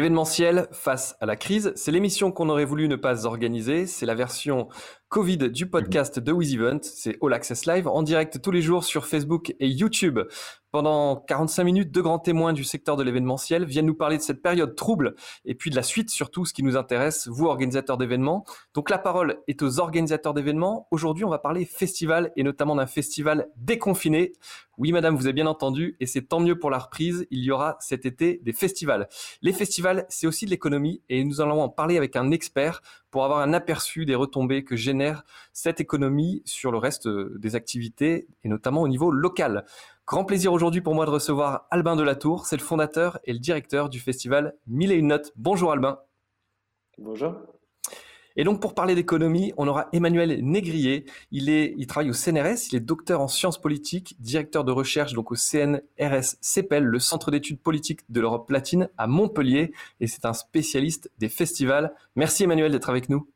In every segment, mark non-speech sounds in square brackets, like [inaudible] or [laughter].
L'événementiel face à la crise, c'est l'émission qu'on aurait voulu ne pas organiser. C'est la version Covid du podcast de WizEvent. C'est All Access Live en direct tous les jours sur Facebook et YouTube. Pendant 45 minutes, deux grands témoins du secteur de l'événementiel viennent nous parler de cette période trouble et puis de la suite surtout, ce qui nous intéresse, vous organisateurs d'événements. Donc la parole est aux organisateurs d'événements. Aujourd'hui, on va parler festival et notamment d'un festival déconfiné. Oui, madame, vous avez bien entendu et c'est tant mieux pour la reprise. Il y aura cet été des festivals. Les festivals, c'est aussi de l'économie et nous allons en parler avec un expert pour avoir un aperçu des retombées que génère cette économie sur le reste euh, des activités et notamment au niveau local. Grand plaisir aujourd'hui pour moi de recevoir Albin Delatour, c'est le fondateur et le directeur du festival Mille et une notes. Bonjour Albin. Bonjour. Et donc pour parler d'économie, on aura Emmanuel Négrier. Il est, il travaille au CNRS, il est docteur en sciences politiques, directeur de recherche donc au CNRS CEPEL, le Centre d'études politiques de l'Europe latine à Montpellier, et c'est un spécialiste des festivals. Merci Emmanuel d'être avec nous.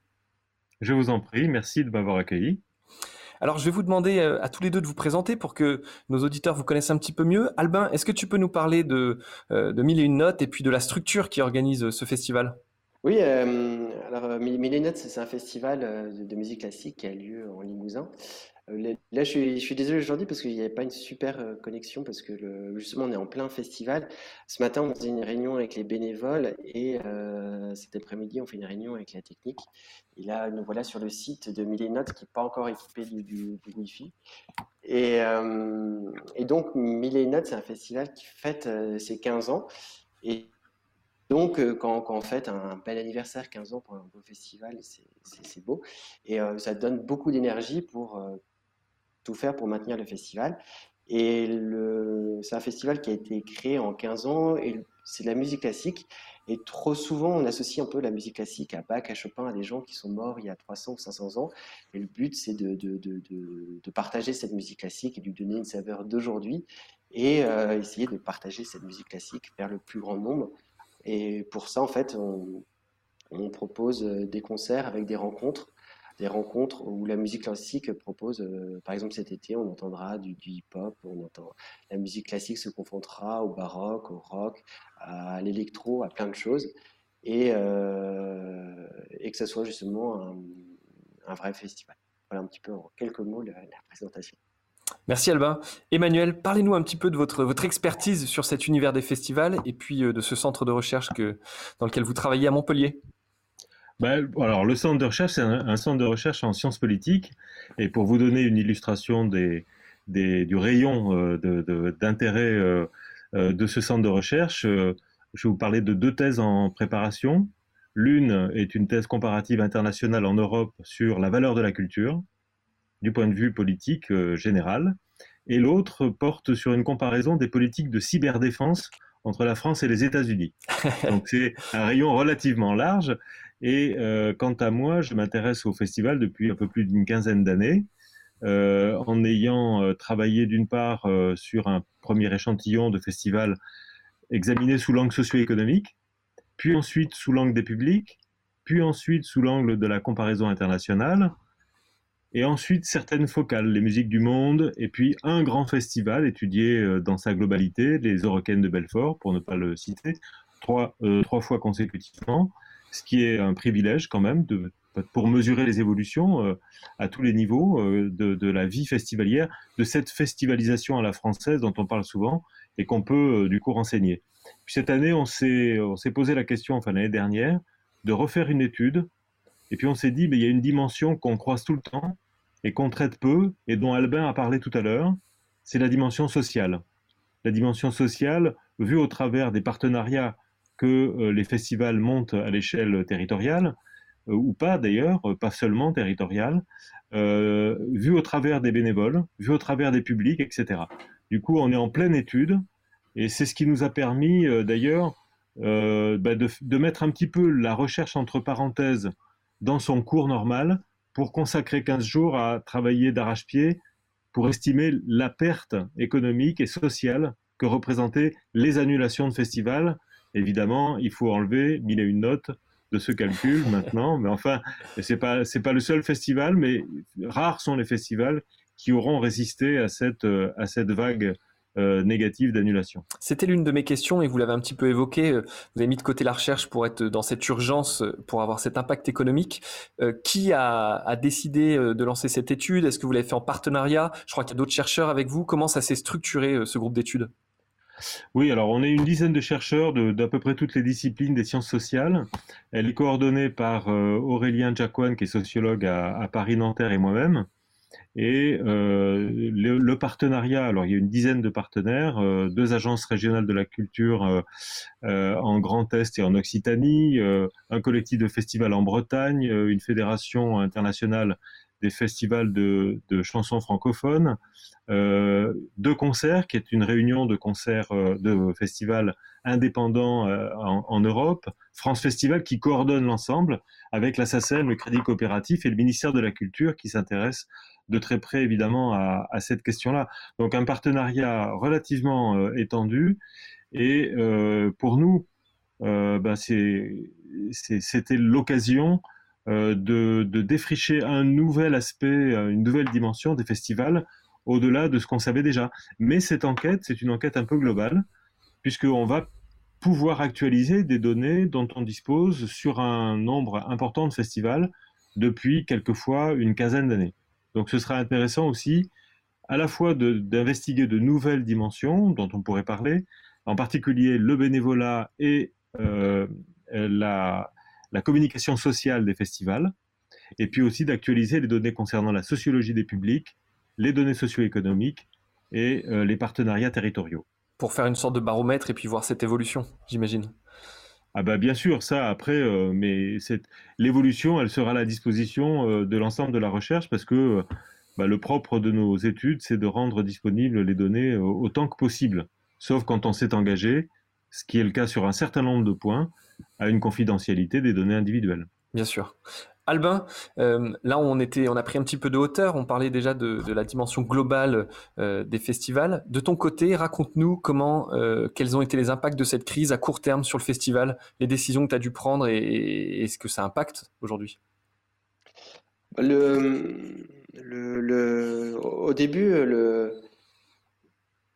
Je vous en prie, merci de m'avoir accueilli. Alors, je vais vous demander euh, à tous les deux de vous présenter pour que nos auditeurs vous connaissent un petit peu mieux. Albin, est-ce que tu peux nous parler de, euh, de Mille et une notes et puis de la structure qui organise ce festival? Oui, alors Mille et une notes, c'est un festival de musique classique qui a lieu en Limousin. Euh, là, je suis, désolé aujourd'hui parce qu'il n'y avait pas une super euh, connexion parce que justement, on est en plein festival. Ce matin, on faisait une réunion avec les bénévoles et euh, cet après-midi, on fait une réunion avec la technique. Et là, nous voilà sur le site de Millenote qui n'est pas encore équipé du, du, Wi-Fi. Et, euh, et donc, Millenote, c'est un festival qui fête euh, ses 15 ans. Donc, euh, quand, quand, on fête un bel anniversaire, 15 ans pour un beau festival, c'est beau. Et euh, ça donne beaucoup d'énergie pour euh, tout faire pour maintenir le festival. Et c'est un festival qui a été créé en 15 ans et c'est de la musique classique. Et trop souvent, on associe un peu la musique classique à Bach, à Chopin, à des gens qui sont morts il y a 300 ou 500 ans. Et le but, c'est de, partager cette musique classique et lui donner une saveur d'aujourd'hui et essayer de partager cette musique classique vers le plus grand nombre. Et pour ça, en fait, on, propose des concerts avec des rencontres des rencontres où la musique classique propose, euh, par exemple cet été, on entendra du, hip-hop, on entend la musique classique se confrontera au baroque, au rock, à l'électro, à plein de choses, et, euh, que ce soit justement un, un, vrai festival. Voilà un petit peu en quelques mots la, la présentation. Merci Albin. Emmanuel, parlez-nous un petit peu de votre, expertise sur cet univers des festivals et puis euh, de ce centre de recherche que, dans lequel vous travaillez à Montpellier. Ben, alors, le centre de recherche, c'est un, centre de recherche en sciences politiques. Et pour vous donner une illustration des, du rayon euh, d'intérêt de, euh, de, ce centre de recherche, je vais vous parler de deux thèses en préparation. L'une est une thèse comparative internationale en Europe sur la valeur de la culture, du point de vue politique euh, général. Et l'autre porte sur une comparaison des politiques de cyberdéfense entre la France et les États-Unis. [laughs] Donc c'est un rayon relativement large. Et euh, quant à moi, je m'intéresse au festival depuis un peu plus d'une quinzaine d'années, euh, en ayant travaillé d'une part sur un premier échantillon de festival examiné sous l'angle socio-économique, puis ensuite sous l'angle des publics, puis ensuite sous l'angle de la comparaison internationale, et ensuite certaines focales, les musiques du monde, et puis un grand festival étudié euh, dans sa globalité, les Eurocaines de Belfort, pour ne pas le citer, trois, euh, trois fois consécutivement, ce qui est un privilège quand même de, pour mesurer les évolutions euh, à tous les niveaux de, la vie festivalière, de cette festivalisation à la française dont on parle souvent et qu'on peut du coup renseigner. Puis cette année, on s'est posé la question, enfin l'année dernière, de refaire une étude. Et puis on s'est dit, mais il y a une dimension qu'on croise tout le temps et qu'on traite peu et dont Albin a parlé tout à l'heure, c'est la dimension sociale. La dimension sociale vue au travers des partenariats que euh, les festivals montent à l'échelle territoriale, euh, ou pas d'ailleurs, euh, pas seulement territoriale, euh, vu au travers des bénévoles, vu au travers des publics, etc. Du coup, on est en pleine étude, et c'est ce qui nous a permis d'ailleurs bah de, mettre un petit peu la recherche entre parenthèses dans son cours normal pour consacrer 15 jours à travailler d'arrache-pied pour estimer la perte économique et sociale que représentaient les annulations de festivals. Évidemment, il faut enlever mille et une notes de ce calcul [laughs] maintenant, mais enfin, c'est pas c'est pas le seul festival, mais rares sont les festivals qui auront résisté à cette à cette vague négative d'annulation. C'était l'une de mes questions et vous l'avez un petit peu évoqué. Vous avez mis de côté la recherche pour être dans cette urgence, pour avoir cet impact économique. qui a, a, décidé de lancer cette étude? Est-ce que vous l'avez fait en partenariat? Je crois qu'il y a d'autres chercheurs avec vous. Comment ça s'est structuré ce groupe d'études? Oui, alors on est une dizaine de chercheurs d'à peu près toutes les disciplines des sciences sociales. Elle est coordonnée par euh, Aurélien Jacquan, qui est sociologue à, Paris-Nanterre et moi-même. Et euh, le, partenariat, alors il y a une dizaine de partenaires, euh, deux agences régionales de la culture en Grand Est et en Occitanie, un collectif de festivals en Bretagne, une fédération internationale des festivals de, chansons francophones, euh, deux concerts, qui est une réunion de concerts euh, de festivals indépendants euh, en, Europe, France Festival qui coordonne l'ensemble avec la SACEM, le Crédit Coopératif et le ministère de la Culture qui s'intéresse de très près évidemment à, cette question-là. Donc un partenariat relativement étendu et pour nous, ben, c'était l'occasion euh, de, défricher un nouvel aspect, euh, une nouvelle dimension des festivals au-delà de ce qu'on savait déjà. Mais cette enquête, c'est une enquête un peu globale, puisqu'on va pouvoir actualiser des données dont on dispose sur un nombre important de festivals depuis quelquefois une quinzaine d'années. Donc ce sera intéressant aussi à la fois d'investiguer de, nouvelles dimensions dont on pourrait parler, en particulier le bénévolat et euh, la, la communication sociale des festivals, et puis aussi d'actualiser les données concernant la sociologie des publics, les données socio-économiques et euh, les partenariats territoriaux. Pour faire une sorte de baromètre et puis voir cette évolution, j'imagine. Ah bah bien sûr, ça après, euh, mais l'évolution, elle sera à la disposition euh, de l'ensemble de la recherche parce que bah, le propre de nos études, c'est de rendre disponibles les données autant que possible, sauf quand on s'est engagé, ce qui est le cas sur un certain nombre de points, à une confidentialité des données individuelles. Bien sûr. Albin, euh, là on était, on a pris un petit peu de hauteur. On parlait déjà de, la dimension globale euh, des festivals. De ton côté, raconte-nous comment, euh, quels ont été les impacts de cette crise à court terme sur le festival, les décisions que tu as dû prendre et, est-ce que ça impacte aujourd'hui le, le, au début, le,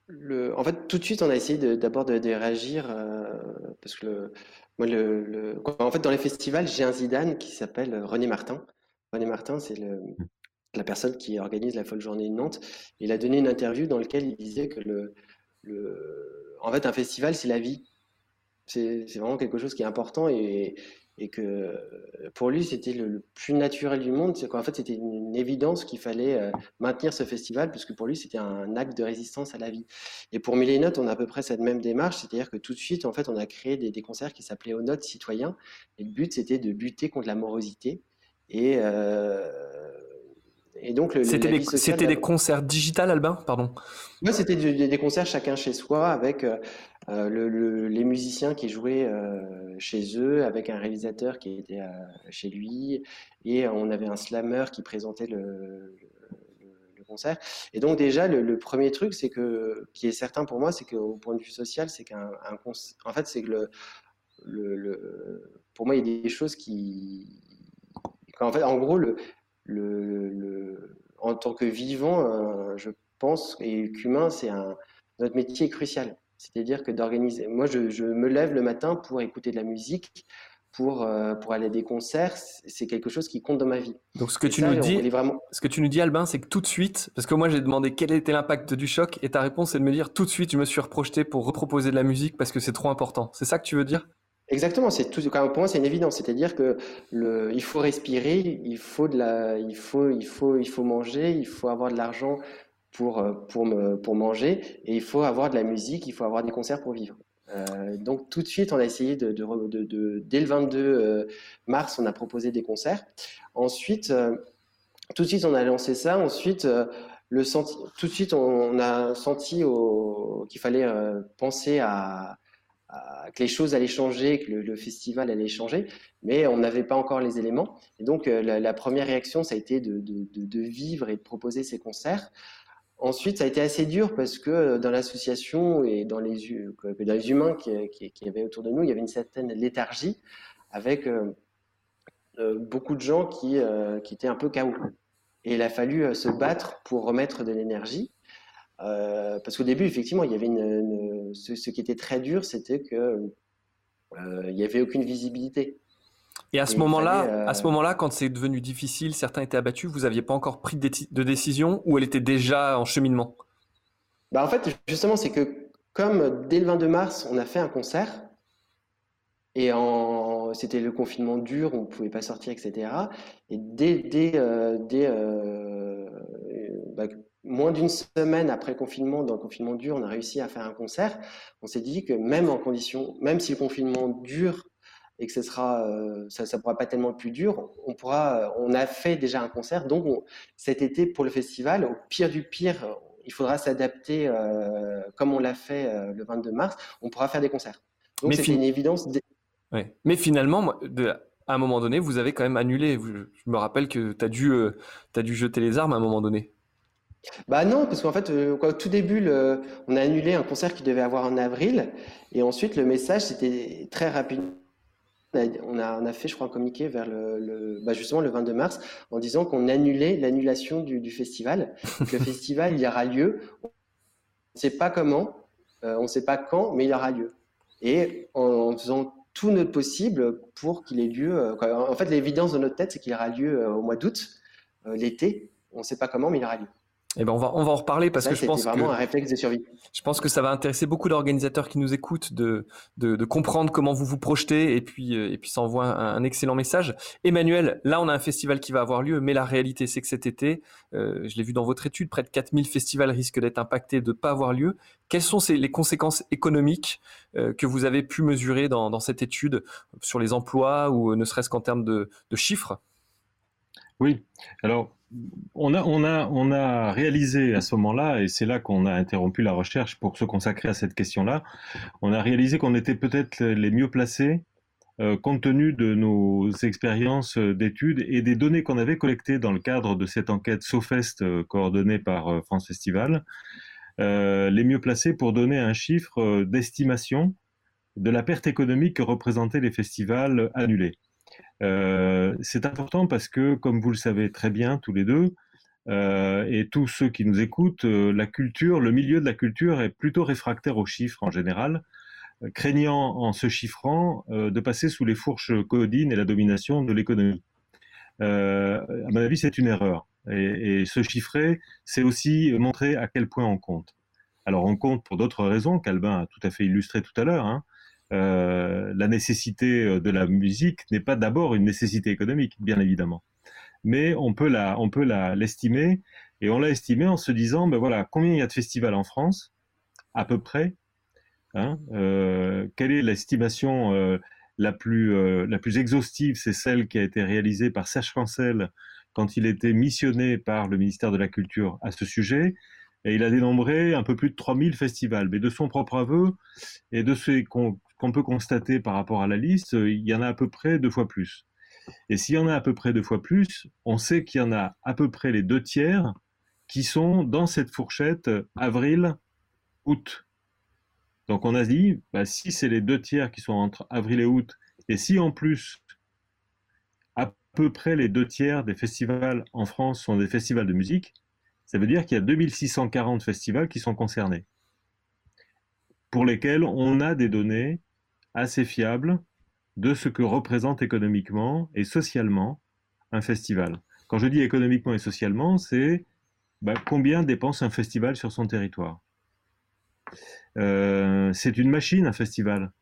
le, en fait, tout de suite, on a essayé d'abord de, réagir parce que le, moi, en fait, dans les festivals, j'ai un Zidane qui s'appelle René Martin. René Martin, c'est la personne qui organise la folle journée de Nantes. Il a donné une interview dans laquelle il disait que le, le en fait, un festival, c'est la vie. C'est vraiment quelque chose qui est important et, et que euh, pour lui c'était le, plus naturel du monde, c'est qu'en fait c'était une, évidence qu'il fallait euh, maintenir ce festival puisque pour lui c'était un acte de résistance à la vie. Et pour Millénote, on a à peu près cette même démarche, c'est-à-dire que tout de suite en fait on a créé des, concerts qui s'appelaient Aux Notes citoyens. Et le but c'était de lutter contre la morosité. Et euh, et donc c'était des, c'était des concerts digital Albin? Pardon. Oui, c'était des, concerts chacun chez soi avec euh, le, les musiciens qui jouaient euh, chez eux, avec un réalisateur qui était euh, chez lui, et on avait un slammer qui présentait le, concert. Et donc déjà, le, premier truc, c'est que, qui est certain pour moi, c'est qu'au point de vue social, c'est qu'un en fait, c'est que le, le, pour moi, il y a des choses qui, en fait, en gros, le, le, en tant que vivant, je pense, et qu'humain, c'est un, notre métier est crucial. C'est-à-dire que d'organiser. Moi, je, me lève le matin pour écouter de la musique, pour, euh, pour aller à des concerts. C'est quelque chose qui compte dans ma vie. Donc, ce que, tu, nous dis, vraiment... ce que tu nous dis, Albin, c'est que tout de suite, parce que moi, j'ai demandé quel était l'impact du choc, et ta réponse, c'est de me dire tout de suite, je me suis reprojeté pour reproposer de la musique parce que c'est trop important. C'est ça que tu veux dire? Exactement, c'est tout. Pour moi, c'est une évidence. C'est-à-dire que le, il faut respirer, il faut de la, il faut, il faut, il faut manger, il faut avoir de l'argent pour, euh, pour, pour manger et il faut avoir de la musique, il faut avoir des concerts pour vivre. Euh, donc tout de suite, on a essayé de, de, de, dès le 22 euh, mars, on a proposé des concerts. Ensuite, tout de suite, on a lancé ça. Ensuite, le senti, tout de suite, on, a senti qu'il fallait penser à, que les choses allaient changer, que le, festival allait changer, mais on n'avait pas encore les éléments. Et donc la, la, première réaction, ça a été de, vivre et de proposer ces concerts. Ensuite, ça a été assez dur parce que euh, dans l'association et dans les, humains qui, qui, qui, avaient autour de nous, il y avait une certaine léthargie avec euh, euh, beaucoup de gens qui, étaient un peu chaos. Et il a fallu se battre pour remettre de l'énergie. parce qu'au début, effectivement, il y avait ce, qui était très dur, c'était que il n'y avait aucune visibilité. Et à ce moment-là, à ce moment-là, quand c'est devenu difficile, certains étaient abattus, vous n'aviez pas encore pris de, décision ou elle était déjà en cheminement? Bah En fait, justement, c'est que comme dès le 22 mars, on a fait un concert, et en... c'était le confinement dur, on ne pouvait pas sortir, etc. Et dès, dès, euh, dès euh, bah, moins d'une semaine après le confinement, dans le confinement dur, on a réussi à faire un concert. On s'est dit que même en condition, même si le confinement dure et que ce sera, euh, ça ne pourra pas tellement plus dur, on pourra, euh, on a fait déjà un concert. Donc cet été pour le festival, au pire du pire, il faudra s'adapter euh, comme on l'a fait le 22 mars. On pourra faire des concerts. Donc c'est une évidence. Mais finalement, à un moment donné, vous avez quand même annulé. Je me rappelle que tu as, dû, as dû jeter les armes à un moment donné. Bah non, parce qu'en fait, au tout début, on a annulé un concert qui devait avoir en avril, et ensuite le message, c'était très rapide on a, on a, fait, je crois, un communiqué vers le, bah, justement le 22 mars en disant qu'on annulait l'annulation du, festival. [laughs] le festival, il y aura lieu. On ne sait pas comment, euh, on ne sait pas quand, mais il aura lieu. Et en, faisant tout notre possible pour qu'il ait lieu. Euh, en fait, l'évidence de notre tête, c'est qu'il aura lieu euh, au mois d'août, l'été. On ne sait pas comment, mais il aura lieu. Eh ben on va on va en reparler parce que je pense vraiment que un réflexe de survie. Je pense que ça va intéresser beaucoup d'organisateurs qui nous écoutent de, de, comprendre comment vous vous projetez et puis euh, et puis ça envoie un, excellent message. Emmanuel, là on a un festival qui va avoir lieu, mais la réalité c'est que cet été, euh, je l'ai vu dans votre étude, près de 4000 festivals risquent d'être impactés de pas avoir lieu. Quelles sont les conséquences économiques euh, que vous avez pu mesurer dans, dans cette étude sur les emplois ou ne serait-ce qu'en termes de, de chiffres? Oui, alors on a, réalisé à ce moment-là, et c'est là qu'on a interrompu la recherche pour se consacrer à cette question-là, on a réalisé qu'on était peut-être les mieux placés euh, compte tenu de nos expériences d'études et des données qu'on avait collectées dans le cadre de cette enquête SOFEST euh, coordonnée par euh, France Festival, les mieux placés pour donner un chiffre d'estimation de la perte économique que représentaient les festivals annulés. Euh, c'est important parce que, comme vous le savez très bien tous les deux, euh, et tous ceux qui nous écoutent, euh, la culture, le milieu de la culture est plutôt réfractaire aux chiffres en général, craignant en se chiffrant de passer sous les fourches codines et la domination de l'économie. à mon avis, c'est une erreur. Et, se chiffrer, c'est aussi montrer à quel point on compte. Alors on compte pour d'autres raisons, qu'Albin a tout à fait illustré tout à l'heure. Hein. Euh, la nécessité euh, de la musique n'est pas d'abord une nécessité économique, bien évidemment. Mais on peut la, l'estimer, et on l'a estimé en se disant, ben voilà, combien il y a de festivals en France, à peu près, hein, euh, quelle est l'estimation la plus, la plus exhaustive, c'est celle qui a été réalisée par Serge Cancel quand il était missionné par le ministère de la Culture à ce sujet. Et il a dénombré un peu plus de 3000 festivals. Mais de son propre aveu et de qu'on qu'on peut constater par rapport à la liste, il y en a à peu près deux fois plus. Et s'il y en a à peu près deux fois plus, on sait qu'il y en a à peu près les deux tiers qui sont dans cette fourchette avril-août. Donc on a dit, bah, si c'est les deux tiers qui sont entre avril et août, et si en plus à peu près les deux tiers des festivals en France sont des festivals de musique, ça veut dire qu'il y a 2640 festivals qui sont concernés, pour lesquels on a des données assez fiable de ce que représente économiquement et socialement un festival. Quand je dis économiquement et socialement, c'est bah, combien dépense un festival sur son territoire? Euh, c'est une machine, un festival.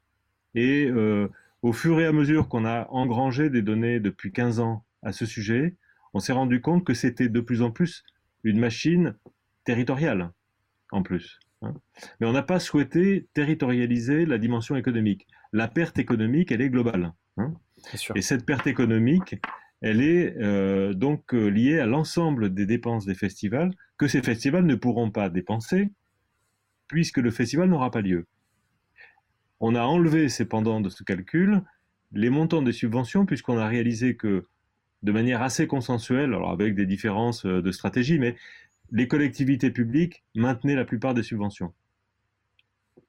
Et euh, au fur et à mesure qu'on a engrangé des données depuis 15 ans à ce sujet, on s'est rendu compte que c'était de plus en plus une machine territoriale, en plus. Hein. Mais on n'a pas souhaité territorialiser la dimension économique la perte économique, elle est globale. Hein. Et cette perte économique, elle est euh, donc euh, liée à l'ensemble des dépenses des festivals que ces festivals ne pourront pas dépenser puisque le festival n'aura pas lieu. On a enlevé cependant de ce calcul les montants des subventions puisqu'on a réalisé que de manière assez consensuelle, alors avec des différences euh, de stratégie, mais les collectivités publiques maintenaient la plupart des subventions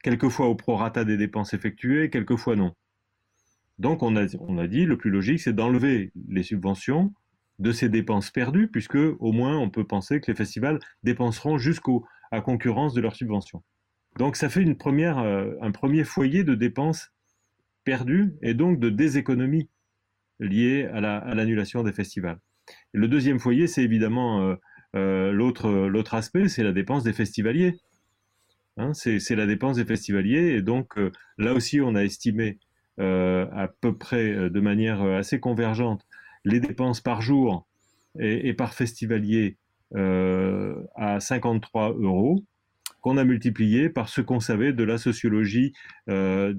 quelquefois au prorata des dépenses effectuées, quelquefois non. Donc on a, dit, le plus logique, c'est d'enlever les subventions de ces dépenses perdues, puisque au moins on peut penser que les festivals dépenseront jusqu'au à concurrence de leurs subventions. Donc ça fait une première, un premier foyer de dépenses perdues et donc de déséconomies liées à l'annulation des festivals. le deuxième foyer, c'est évidemment l'autre aspect, c'est la dépense des festivaliers. Hein, c'est la dépense des festivaliers. Et donc, euh, là aussi, on a estimé euh, à peu près euh, de manière assez convergente les dépenses par jour et, par festivalier à 53 euros qu'on a multiplié par ce qu'on savait de la sociologie des,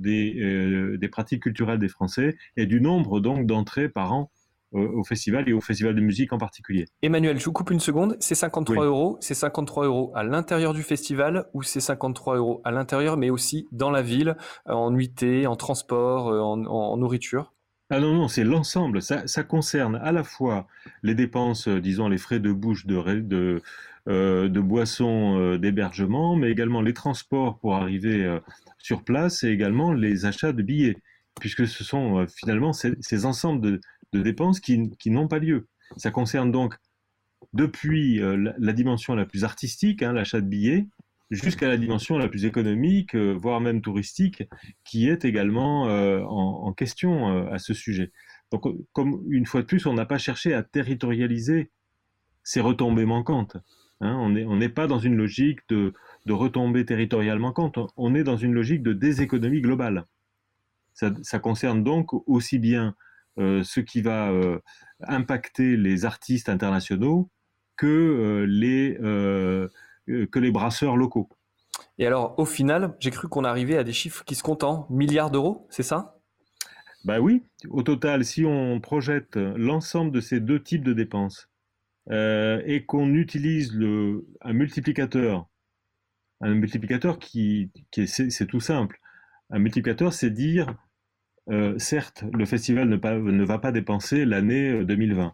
des, pratiques culturelles des Français et du nombre d'entrées par an au festival et au festival de musique en particulier. Emmanuel, je vous coupe une seconde. C'est 53 euros. C'est 53 euros à l'intérieur du festival ou c'est 53 euros à l'intérieur, mais aussi dans la ville, euh, en nuitée, en transport, euh, en, nourriture? Ah non, non, c'est l'ensemble. Ça, concerne à la fois les dépenses, euh, disons, les frais de bouche, de, de, de boissons, d'hébergement, mais également les transports pour arriver sur place et également les achats de billets, puisque ce sont finalement ces, ces ensembles de, de dépenses qui, n'ont pas lieu. Ça concerne donc depuis euh, la, dimension la plus artistique, hein, l'achat de billets, jusqu'à la dimension la plus économique, euh, voire même touristique, qui est également euh, en, question à ce sujet. Donc, comme une fois de plus, on n'a pas cherché à territorialiser ces retombées manquantes. Hein. on n'est pas dans une logique de, retombées territoriales manquantes, on est dans une logique de déséconomie globale. Ça, concerne donc aussi bien ce qui va euh, impacter les artistes internationaux que, euh, les, que les brasseurs locaux. Et alors, au final, j'ai cru qu'on arrivait à des chiffres qui se comptent en milliards d'euros, c'est ça? Bah oui, au total, si on projette l'ensemble de ces deux types de dépenses et qu'on utilise le, un multiplicateur, un multiplicateur qui, qui c'est tout simple. Un multiplicateur, c'est dire euh, certes, le festival ne, va pas dépenser l'année 2020.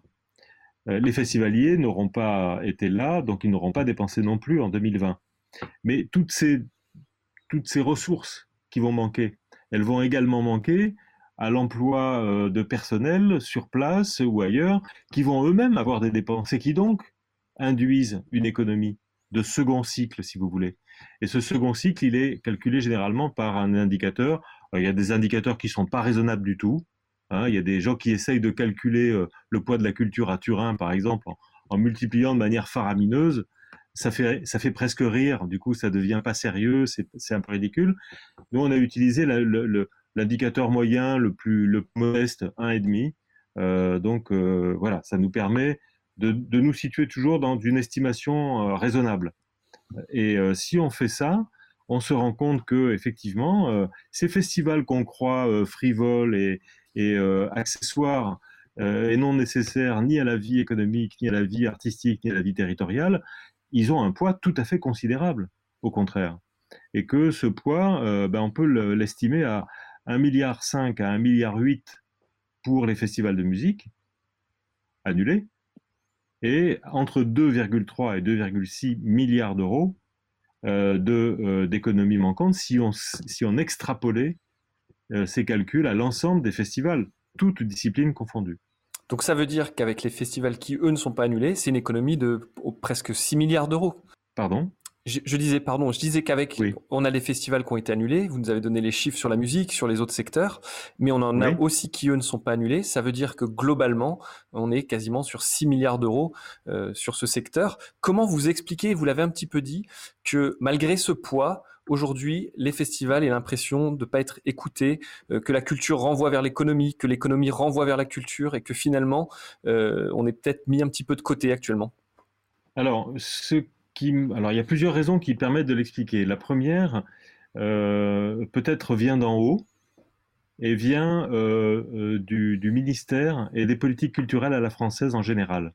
Euh, euh, les festivaliers n'auront pas été là, donc ils n'auront pas dépensé non plus en 2020. Mais toutes ces, toutes ces ressources qui vont manquer, elles vont également manquer à l'emploi de personnel sur place ou ailleurs, qui vont eux-mêmes avoir des dépenses et qui donc induisent une économie de second cycle, si vous voulez. Et ce second cycle, il est calculé généralement par un indicateur il y a des indicateurs qui ne sont pas raisonnables du tout. Hein. il y a des gens qui essayent de calculer euh, le poids de la culture à Turin, par exemple, en, multipliant de manière faramineuse. Ça fait, ça fait presque rire, du coup, ça devient pas sérieux, c'est un peu ridicule. Nous, on a utilisé l'indicateur moyen le plus le modeste, 1,5. Euh, donc, euh, voilà, ça nous permet de, nous situer toujours dans une estimation euh, raisonnable. Et si on fait ça, on se rend compte que effectivement, euh, ces festivals qu'on croit euh, frivoles et, euh, accessoires et non nécessaires ni à la vie économique, ni à la vie artistique, ni à la vie territoriale, ils ont un poids tout à fait considérable, au contraire. Et que ce poids, ben, on peut l'estimer à 1,5 milliard à 1,8 milliard pour les festivals de musique annulés, et entre 2,3 et 2,6 milliards d'euros euh, euh, d'économies manquantes si on, si on extrapolait euh, ces calculs à l'ensemble des festivals, toutes disciplines confondues. Donc ça veut dire qu'avec les festivals qui, eux, ne sont pas annulés, c'est une économie de presque 6 milliards d'euros. Pardon? Je, disais, pardon, je disais qu'avec, on a les festivals qui ont été annulés. Vous nous avez donné les chiffres sur la musique, sur les autres secteurs, mais on en a aussi qui eux ne sont pas annulés. Ça veut dire que globalement, on est quasiment sur 6 milliards d'euros euh, sur ce secteur. Comment vous expliquez, vous l'avez un petit peu dit, que malgré ce poids, aujourd'hui, les festivals aient l'impression de ne pas être écoutés, euh, que la culture renvoie vers l'économie, que l'économie renvoie vers la culture, et que finalement, euh, on est peut-être mis un petit peu de côté actuellement? Alors, ce alors il y a plusieurs raisons qui permettent de l'expliquer. La première, euh, peut-être vient d'en haut et vient euh, euh, du, ministère et des politiques culturelles à la française en général,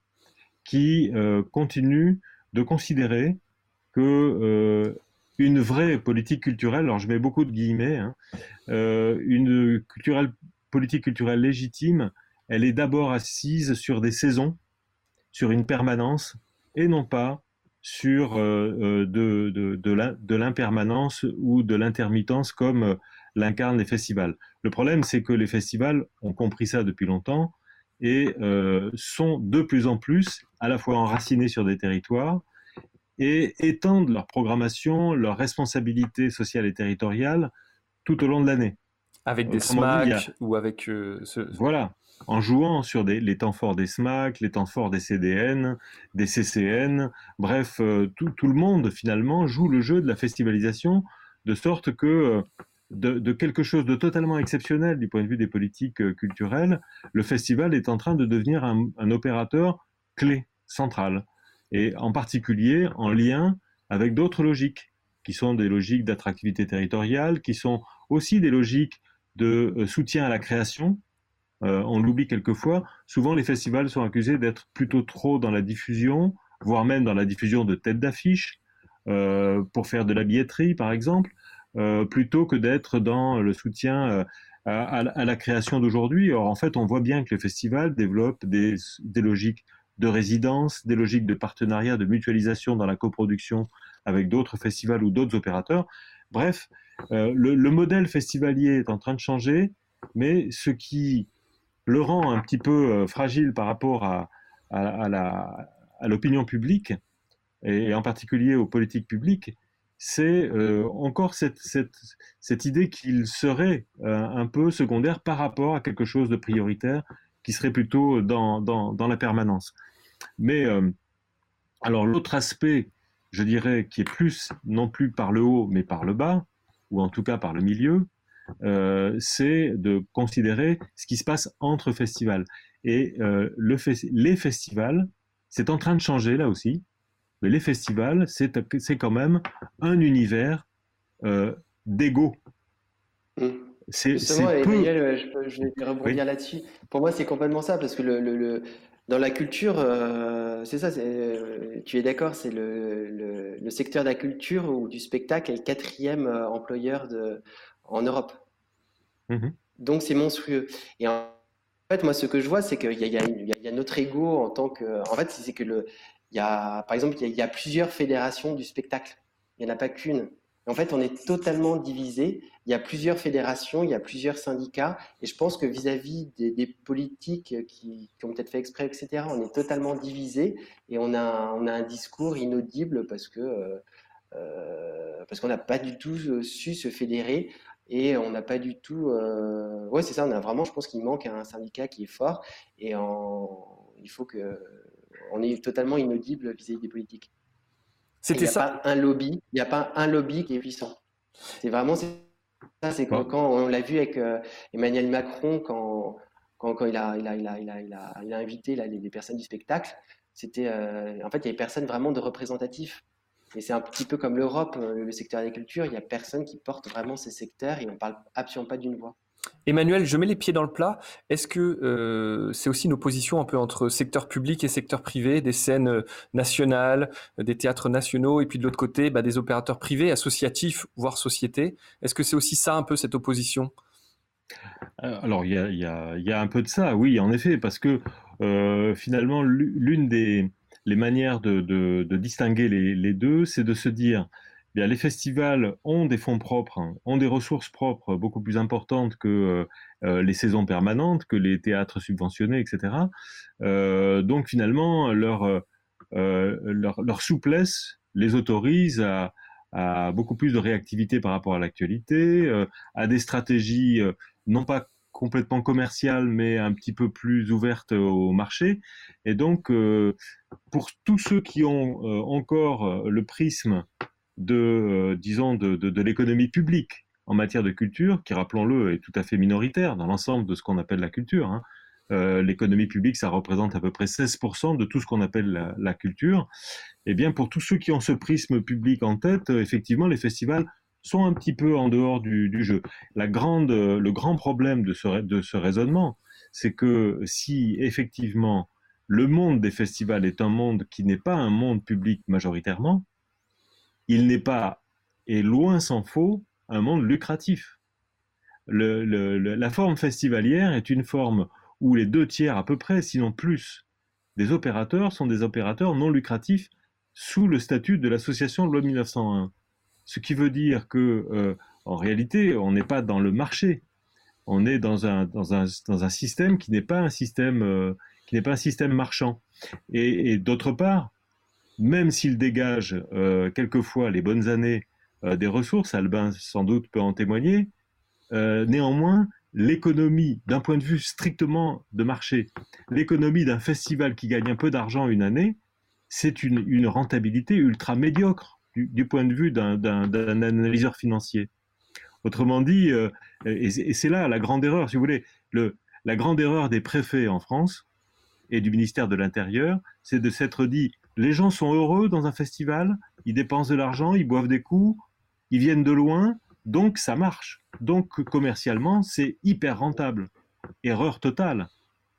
qui continue de considérer que une vraie politique culturelle, alors je mets beaucoup de guillemets, hein, une politique culturelle légitime, elle est d'abord assise sur des saisons, sur une permanence, et non pas sur euh, euh, de, de, l'impermanence ou de l'intermittence comme euh, l'incarnent les festivals. Le problème, c'est que les festivals ont compris ça depuis longtemps et sont de plus en plus à la fois enracinés sur des territoires et étendent leur programmation, leur responsabilité sociale et territoriale tout au long de l'année. Avec des SMAC ou avec ce... Voilà, en jouant sur les temps forts des SMAC, les temps forts des CDN, des CCN, bref, tout, tout, le monde finalement joue le jeu de la festivalisation de sorte que de, quelque chose de totalement exceptionnel du point de vue des politiques euh, culturelles, le festival est en train de devenir un, opérateur clé, central, et en particulier en lien avec d'autres logiques, qui sont des logiques d'attractivité territoriale, qui sont aussi des logiques de euh, soutien à la création. Euh, on l'oublie quelquefois. Souvent, les festivals sont accusés d'être plutôt trop dans la diffusion, voire même dans la diffusion de têtes d'affiches, pour faire de la billetterie, par exemple. Euh, plutôt que d'être dans le soutien euh, à, la création d'aujourd'hui. Or, en fait, on voit bien que le festival développe des, logiques de résidence, des logiques de partenariat, de mutualisation dans la coproduction avec d'autres festivals ou d'autres opérateurs. Bref, euh, le, modèle festivalier est en train de changer, mais ce qui le rend un petit peu fragile par rapport à, à l'opinion publique, et en particulier aux politiques publiques, c'est euh, encore cette, idée qu'il serait euh, un peu secondaire par rapport à quelque chose de prioritaire qui serait plutôt dans, la permanence. Mais euh, alors l'autre aspect, je dirais, qui est plus non plus par le haut, mais par le bas, ou en tout cas par le milieu, c'est de considérer ce qui se passe entre festivals. Et les festivals, c'est en train de changer là aussi. Mais les festivals, c'est quand même un univers euh, d'ego. Mmh. C'est Emmanuel, je, vais rebondir là-dessus. Pour moi, c'est complètement ça, parce que le, dans la culture, euh, c'est ça, euh, tu es d'accord, c'est le, secteur de la culture ou du spectacle est le quatrième employeur de, en Europe. Mmh Donc c'est monstrueux. Et en fait, moi, ce que je vois, c'est qu'il y, y, a notre ego en tant que. En fait, c'est que le, il y a, par exemple, il y, a, plusieurs fédérations du spectacle. Il n'y en a pas qu'une. En fait, on est totalement divisé. Il y a plusieurs fédérations, il y a plusieurs syndicats. Et je pense que vis-à-vis des, politiques qui, ont peut-être fait exprès, etc., on est totalement divisé et on a, on a un discours inaudible parce que euh, euh, parce qu'on n'a pas du tout euh, su se fédérer et on n'a pas du tout. Euh... Ouais, c'est ça. On a vraiment, je pense qu'il manque un syndicat qui est fort et en... il faut que on est totalement inaudible vis-à-vis des politiques. C'était ça. Pas un lobby, il n'y a pas un lobby qui est puissant. C'est vraiment ça. C'est quand, on l'a vu avec euh, Emmanuel Macron quand, quand, il, a, il, a, il, a, il, a, il, a, invité les, personnes du spectacle. C'était euh, en fait il y avait personne vraiment de représentatif. Et c'est un petit peu comme l'Europe, euh, le secteur agriculture, il n'y a personne qui porte vraiment ces secteurs et on ne parle absolument pas d'une voix. Emmanuel, je mets les pieds dans le plat. Est-ce que euh, c'est aussi une opposition un peu entre secteur public et secteur privé, des scènes euh, nationales, des théâtres nationaux, et puis de l'autre côté, bah, des opérateurs privés, associatifs, voire sociétés? Est-ce que c'est aussi ça un peu cette opposition? Alors, il y a, un peu de ça, oui, en effet, parce que finalement, l'une des les manières de, distinguer les deux, c'est de se dire les festivals ont des fonds propres, hein, ont des ressources propres beaucoup plus importantes que euh, euh, les saisons permanentes, que les théâtres subventionnés, etc. Euh, donc finalement, leur, souplesse les autorise à, beaucoup plus de réactivité par rapport à l'actualité, à des stratégies non pas complètement commerciales, mais un petit peu plus ouvertes au marché. Et donc, pour tous ceux qui ont encore le prisme de, euh, disons, de, l'économie publique en matière de culture, qui, rappelons-le, est tout à fait minoritaire dans l'ensemble de ce qu'on appelle la culture. Hein. Euh, l'économie publique, ça représente à peu près 16% de tout ce qu'on appelle la, culture. Et eh bien, pour tous ceux qui ont ce prisme public en tête, euh, effectivement, les festivals sont un petit peu en dehors du, jeu. Grande, le grand problème de ce, de ce raisonnement, c'est que si effectivement le monde des festivals est un monde qui n'est pas un monde public majoritairement, il n'est pas, et loin s'en faut, un monde lucratif. la forme festivalière est une forme où les deux tiers à peu près, sinon plus, des opérateurs sont des opérateurs non lucratifs sous le statut de l'association de loi 1901. Ce qui veut dire que, euh, en réalité, on n'est pas dans le marché. On est dans un, système qui n'est pas un système, euh, qui n'est pas un système marchand. et d'autre part, même s'il dégage quelquefois les bonnes années des ressources, Albin sans doute peut en témoigner, néanmoins, l'économie, d'un point de vue strictement de marché, l'économie d'un festival qui gagne un peu d'argent une année, c'est une, rentabilité ultra médiocre du, point de vue d'un analyseur financier. Autrement dit, euh, et, c'est là la grande erreur, si vous voulez, le, la grande erreur des préfets en France et du ministère de l'Intérieur, c'est de s'être dit, les gens sont heureux dans un festival, ils dépensent de l'argent, ils boivent des coups, ils viennent de loin, donc ça marche. Donc commercialement, c'est hyper rentable. Erreur totale.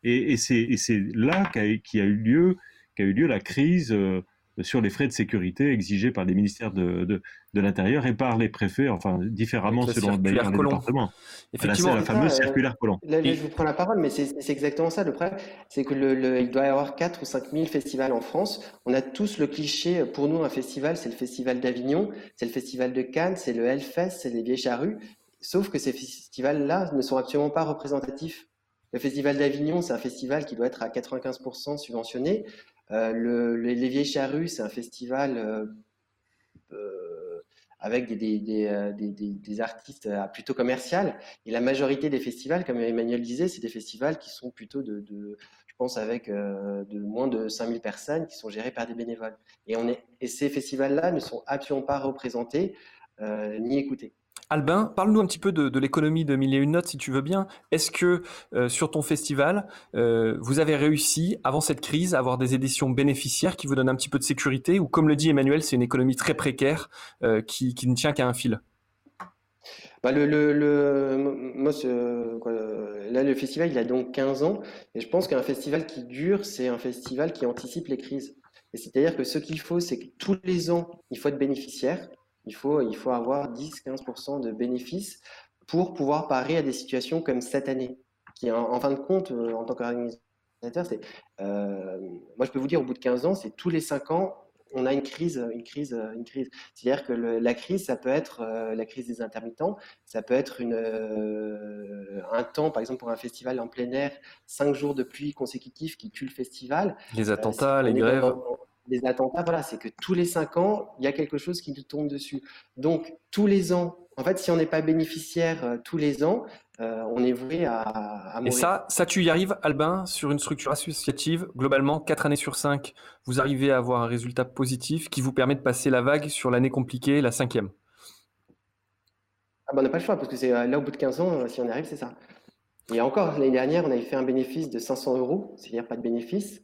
Et, c'est là qu'a eu lieu qu'a eu lieu la crise euh, sur les frais de sécurité exigés par les ministères de, de, l'Intérieur et par les préfets, enfin différemment selon les départements. Effectivement, la, fameuse euh, circulaire Colomb. Là, je vous prends la parole, mais c'est exactement ça. Le problème, c'est que le, il doit y avoir 4 ou 5 000 festivals en France. On a tous le cliché, pour nous, un festival, c'est le festival d'Avignon, c'est le festival de Cannes, c'est le Hellfest, c'est les Vieilles Charrues. Sauf que ces festivals-là ne sont absolument pas représentatifs. Le festival d'Avignon, c'est un festival qui doit être à 95% subventionné. Euh, le, les Vieilles Charrues, c'est un festival euh, euh, avec des, artistes plutôt commercial. Et la majorité des festivals, comme Emmanuel disait, c'est des festivals qui sont plutôt de, je pense, avec de moins de 5000 personnes qui sont gérés par des bénévoles. Et ces festivals-là ne sont absolument pas représentés ni écoutés. Albin, parle-nous un petit peu de, l'économie de Mille et une notes, si tu veux bien. Est-ce que euh, sur ton festival, euh, vous avez réussi, avant cette crise, à avoir des éditions bénéficiaires qui vous donnent un petit peu de sécurité? Ou comme le dit Emmanuel, c'est une économie très précaire euh, qui, ne tient qu'à un fil? Bah, le, là, le festival, il a donc 15 ans. Et je pense qu'un festival qui dure, c'est un festival qui anticipe les crises. C'est-à-dire que ce qu'il faut, c'est que tous les ans, il faut être bénéficiaire. Il faut, il faut avoir 10-15% de bénéfices pour pouvoir parer à des situations comme cette année, qui en, fin de compte, euh, en tant qu'organisateur, c'est, euh, moi je peux vous dire, au bout de 15 ans, c'est tous les 5 ans, on a une crise, une crise, une crise. C'est-à-dire que la crise, ça peut être euh, la crise des intermittents, ça peut être une, un temps, par exemple pour un festival en plein air, 5 jours de pluie consécutifs qui tuent le festival. Les attentats, les grèves des attentats, voilà, c'est que tous les cinq ans, il y a quelque chose qui nous tombe dessus. Donc, tous les ans, en fait, si on n'est pas bénéficiaire euh, tous les ans, euh, on est voué à, mourir. Et ça, ça, tu y arrives, Albin, sur une structure associative, globalement, quatre années sur cinq, vous arrivez à avoir un résultat positif qui vous permet de passer la vague sur l'année compliquée, la cinquième. Ah ben, on n'a pas le choix, parce que c'est euh, là, au bout de 15 ans, si on y arrive, c'est ça. Et encore, l'année dernière, on avait fait un bénéfice de 500 euros, c'est-à-dire pas de bénéfice.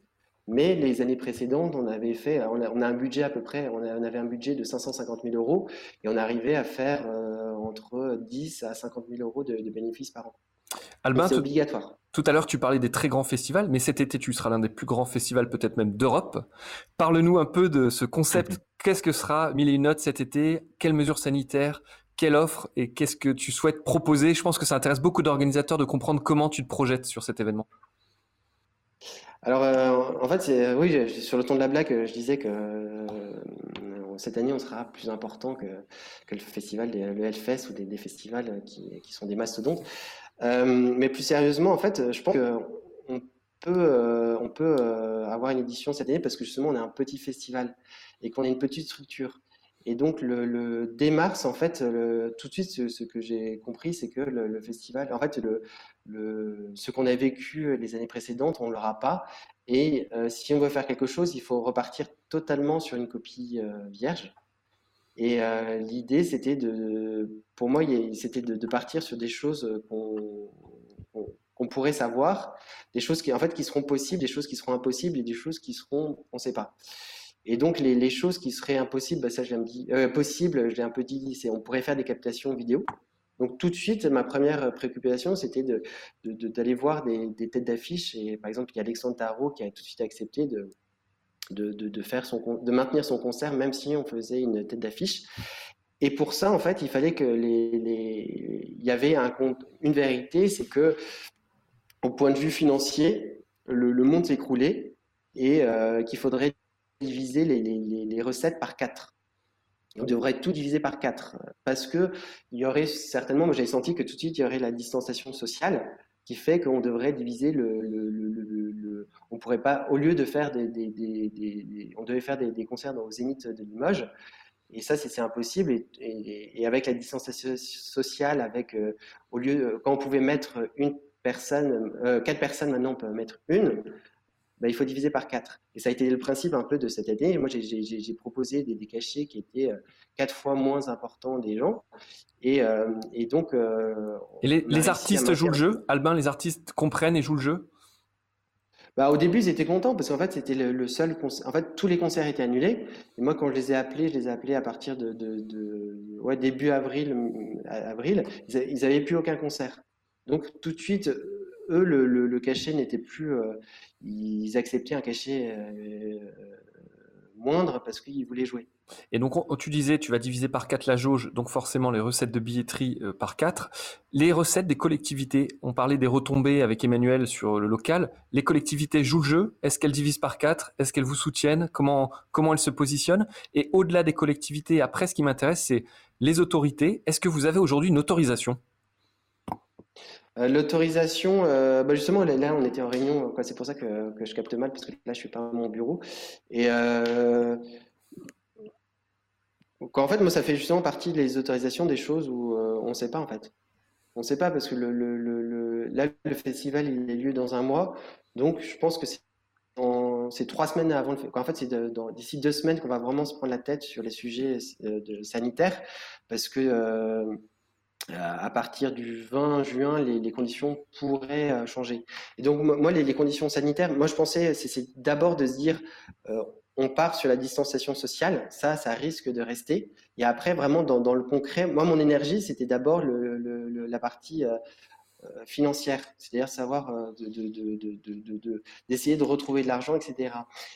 Mais les années précédentes, on avait fait, on a, un budget à peu près, on, avait un budget de 550 000 euros et on arrivait à faire euh, entre 10 à 50 000 euros de, bénéfices par an. Albin, c'est obligatoire. Tout à l'heure, tu parlais des très grands festivals, mais cet été, tu seras l'un des plus grands festivals, peut-être même d'Europe. Parle-nous un peu de ce concept. Mhm. Qu'est-ce que sera Mille et une notes cet été? Quelles mesures sanitaires? Quelle offre? Et qu'est-ce que tu souhaites proposer? Je pense que ça intéresse beaucoup d'organisateurs de comprendre comment tu te projettes sur cet événement. Alors, euh, en fait, oui, sur le ton de la blague, je disais que euh, cette année, on sera plus important que, le festival, des, le Hellfest ou des, festivals qui, sont des mastodontes. Euh, mais plus sérieusement, en fait, je pense qu'on peut, on peut avoir une édition cette année parce que justement, on est un petit festival et qu'on a une petite structure. Et donc, le, dès mars, en fait, tout de suite, ce, que j'ai compris, c'est que le, festival, en fait, le, ce qu'on a vécu les années précédentes, on ne l'aura pas. Et euh, si on veut faire quelque chose, il faut repartir totalement sur une copie euh, vierge. Et euh, l'idée, c'était de, pour moi, c'était de, partir sur des choses qu'on pourrait savoir, des choses qui, en fait, qui seront possibles, des choses qui seront impossibles et des choses qui seront, on ne sait pas. Et donc, les, choses qui seraient impossibles, bah, ça, je l'ai dit, euh, possible, je l'ai un peu dit, c'est on pourrait faire des captations vidéo. Donc, tout de suite, ma première préoccupation, c'était d'aller voir des, têtes d'affiche. Et par exemple, il y a Alexandre Tarot qui a tout de suite accepté de, faire son, de maintenir son concert, même si on faisait une tête d'affiche. Et pour ça, en fait, il fallait que les, il y avait un, une vérité, c'est que, au point de vue financier, le, monde s'écroulait et euh, qu'il faudrait diviser les, recettes par quatre. On devrait tout diviser par quatre parce que il y aurait certainement, moi j'avais senti que tout de suite il y aurait la distanciation sociale qui fait qu'on devrait diviser le, le, le, on pourrait pas au lieu de faire des, on devait faire des, concerts dans, au Zénith de Limoges. Et ça c'est impossible. Et, avec la distanciation sociale avec euh, au lieu quand on pouvait mettre une personne euh, quatre personnes maintenant on peut mettre une ben, il faut diviser par quatre. Et ça a été le principe un peu de cette année. moi, j'ai proposé des, des, cachets qui étaient euh, quatre fois moins importants des gens. Et, euh, et donc. Euh, et les, artistes jouent le jeu? Albin, les artistes comprennent et jouent le jeu? Bah, au début, ils étaient contents parce qu'en fait, c'était le, seul concert. En fait, tous les concerts étaient annulés. Et moi, quand je les ai appelés, je les ai appelés à partir de, de, de ouais, début avril. avril ils n'avaient plus aucun concert. Donc, tout de suite, eux, le, cachet n'était plus. Euh, ils acceptaient un cachet euh, moindre parce qu'ils voulaient jouer. Et donc, tu disais, tu vas diviser par 4 la jauge, donc forcément les recettes de billetterie euh, par 4. Les recettes des collectivités, on parlait des retombées avec Emmanuel sur le local. Les collectivités jouent le jeu. Est-ce qu'elles divisent par 4 Est-ce qu'elles vous soutiennent? Comment, comment elles se positionnent? Et au-delà des collectivités, après, ce qui m'intéresse, c'est les autorités. Est-ce que vous avez aujourd'hui une autorisation? L'autorisation, euh, bah justement, là, on était en réunion, c'est pour ça que, je capte mal, parce que là, je suis pas à mon bureau. Euh, en fait, moi, ça fait justement partie des autorisations des choses où on ne sait pas, en fait. On ne sait pas, parce que là, le festival, il a lieu dans un mois. Donc, je pense que c'est trois semaines avant le En fait, c'est d'ici deux semaines qu'on va vraiment se prendre la tête sur les sujets sanitaires, parce que euh, à partir du 20 juin, les, conditions pourraient euh, changer. Et donc, moi, les, conditions sanitaires, moi, je pensais, c'est d'abord de se dire, euh, on part sur la distanciation sociale, ça, ça risque de rester. Et après, vraiment, dans, le concret, moi, mon énergie, c'était d'abord la partie financière, c'est-à-dire savoir d'essayer de, retrouver de l'argent, etc.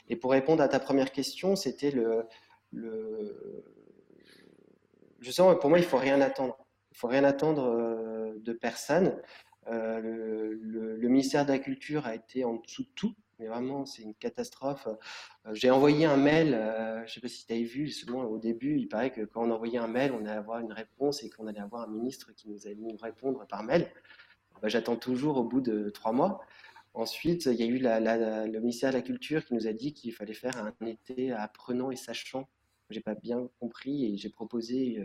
Et pour répondre à ta première question, c'était le, le... Justement, pour moi, il faut rien attendre. Il faut rien attendre euh, de personne. Euh, le, ministère de la Culture a été en dessous de tout, mais vraiment, c'est une catastrophe. Euh, j'ai envoyé un mail, je ne sais pas si tu avais vu, justement, au début, il paraît que quand on envoyait un mail, on allait avoir une réponse et qu'on allait avoir un ministre qui nous allait nous répondre par mail. Bah, j'attends toujours au bout de trois mois. Ensuite, il y a eu le ministère de la Culture qui nous a dit qu'il fallait faire un été apprenant et sachant. J'ai pas bien compris et j'ai proposé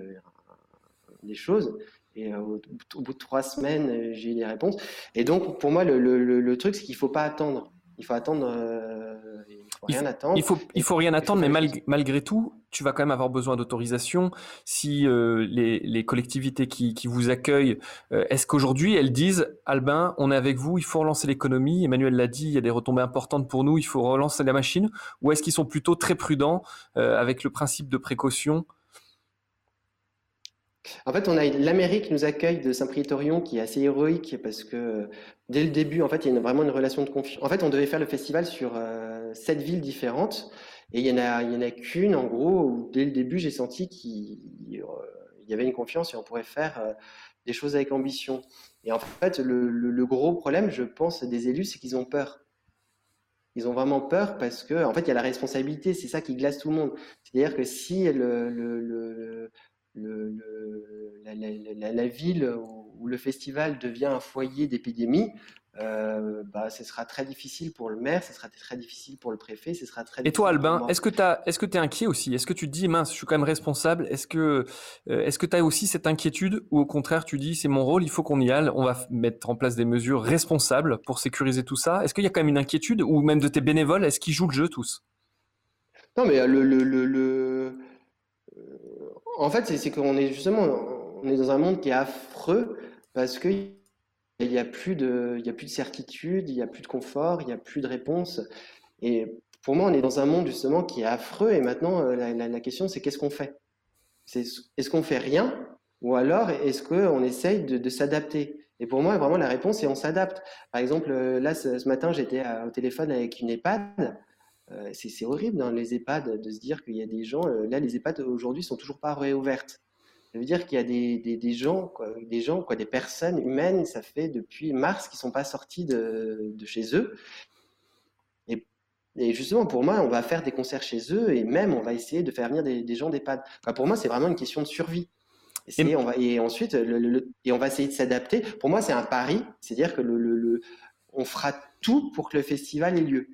des choses. Et euh, au, bout de trois semaines, euh, j'ai eu des réponses. Et donc, pour moi, le, le, truc, c'est qu'il ne faut pas attendre. Il faut attendre. Euh, il faut rien attendre. Il faut, il faut rien attendre, mais malgré tout, tu vas quand même avoir besoin d'autorisation. Si les, les, collectivités qui, qui vous accueillent, est-ce qu'aujourd'hui elles disent Albin, on est avec vous, il faut relancer l'économie. Emmanuel l'a dit, il y a des retombées importantes pour nous, il faut relancer la machine. Ou est-ce qu'ils sont plutôt très prudents avec le principe de précaution en fait, on a l'Amérique nous accueille de Saint-Priest-Orion qui est assez héroïque parce que euh, dès le début, en fait, il y a vraiment une relation de confiance. En fait, on devait faire le festival sur euh, sept villes différentes et il y en a, il y en a qu'une en gros où dès le début, j'ai senti qu'il y avait une confiance et on pourrait faire euh, des choses avec ambition. Et en fait, le, gros problème, je pense, des élus, c'est qu'ils ont peur. Ils ont vraiment peur parce que, en fait, il y a la responsabilité. C'est ça qui glace tout le monde. C'est-à-dire que si le le, la, ville où, le festival devient un foyer d'épidémie, euh, bah, ce sera très difficile pour le maire, ce sera très difficile pour le préfet, ce sera très Et toi, Albin, est-ce que tu es inquiet aussi? Est-ce que tu te dis, mince, je suis quand même responsable Est-ce que euh, tu as aussi cette inquiétude ou au contraire, tu dis, c'est mon rôle, il faut qu'on y aille, on va mettre en place des mesures responsables pour sécuriser tout ça? Est-ce qu'il y a quand même une inquiétude ou même de tes bénévoles Est-ce qu'ils jouent le jeu tous? Non, mais le, le, le en fait, c'est qu'on est justement on est dans un monde qui est affreux parce qu'il n'y a, plus de, il y a plus de certitude, il n'y a plus de confort, il n'y a plus de réponse. Et pour moi, on est dans un monde justement qui est affreux. Et maintenant, euh, la, question, c'est qu'est-ce qu'on fait? Est-ce qu'on fait rien? Ou alors est-ce qu'on essaye de, s'adapter? Et pour moi, vraiment, la réponse, c'est on s'adapte. Par exemple, euh, là, ce, matin, j'étais au téléphone avec une EHPAD. Euh, c'est horrible dans les EHPAD de se dire qu'il y a des gens. là, les EHPAD aujourd'hui sont toujours pas réouvertes. Ça veut dire qu'il y a des, des, gens, quoi, des gens, quoi, des personnes humaines, ça fait depuis mars qu'ils sont pas sortis de, de chez eux. Et, et, justement, pour moi, on va faire des concerts chez eux et même on va essayer de faire venir des, des gens d'EHPAD. pour moi, c'est vraiment une question de survie. Et, on va, et ensuite, et on va essayer de s'adapter. Pour moi, c'est un pari, c'est-à-dire que le, on fera tout pour que le festival ait lieu.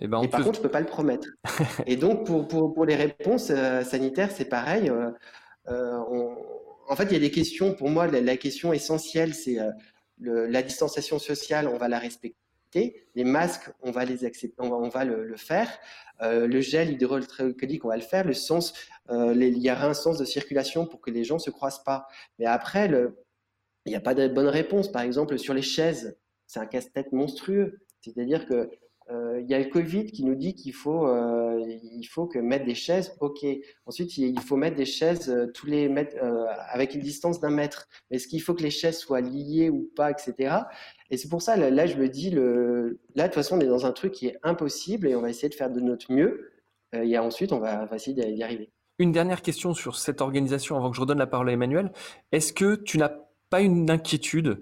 Eh ben, et, par contre, je peux pas le promettre. [laughs] et donc, pour, pour, pour les réponses euh, sanitaires, c'est pareil. Euh, euh, en fait, il y a des questions. Pour moi, la, question essentielle, c'est la distanciation sociale, on va la respecter. Les masques, on va les accepter, on va, le, faire. le gel hydroalcoolique, on va le faire. Le sens, il y aura un sens de circulation pour que les gens se croisent pas. Mais après, le, il n'y a pas de bonne réponse. Par exemple, sur les chaises, c'est un casse-tête monstrueux. C'est-à-dire que il y a le Covid qui nous dit qu'il faut, euh, il faut que mettre des chaises, ok. Ensuite, il faut mettre des chaises euh, tous les mètres, avec une distance d'un mètre. Mais est-ce qu'il faut que les chaises soient liées ou pas, etc. Et c'est pour ça, là, je me dis, le... là, de toute façon, on est dans un truc qui est impossible et on va essayer de faire de notre mieux. et ensuite, on va, essayer d'y arriver. Une dernière question sur cette organisation avant que je redonne la parole à Emmanuel. Est-ce que tu n'as pas une inquiétude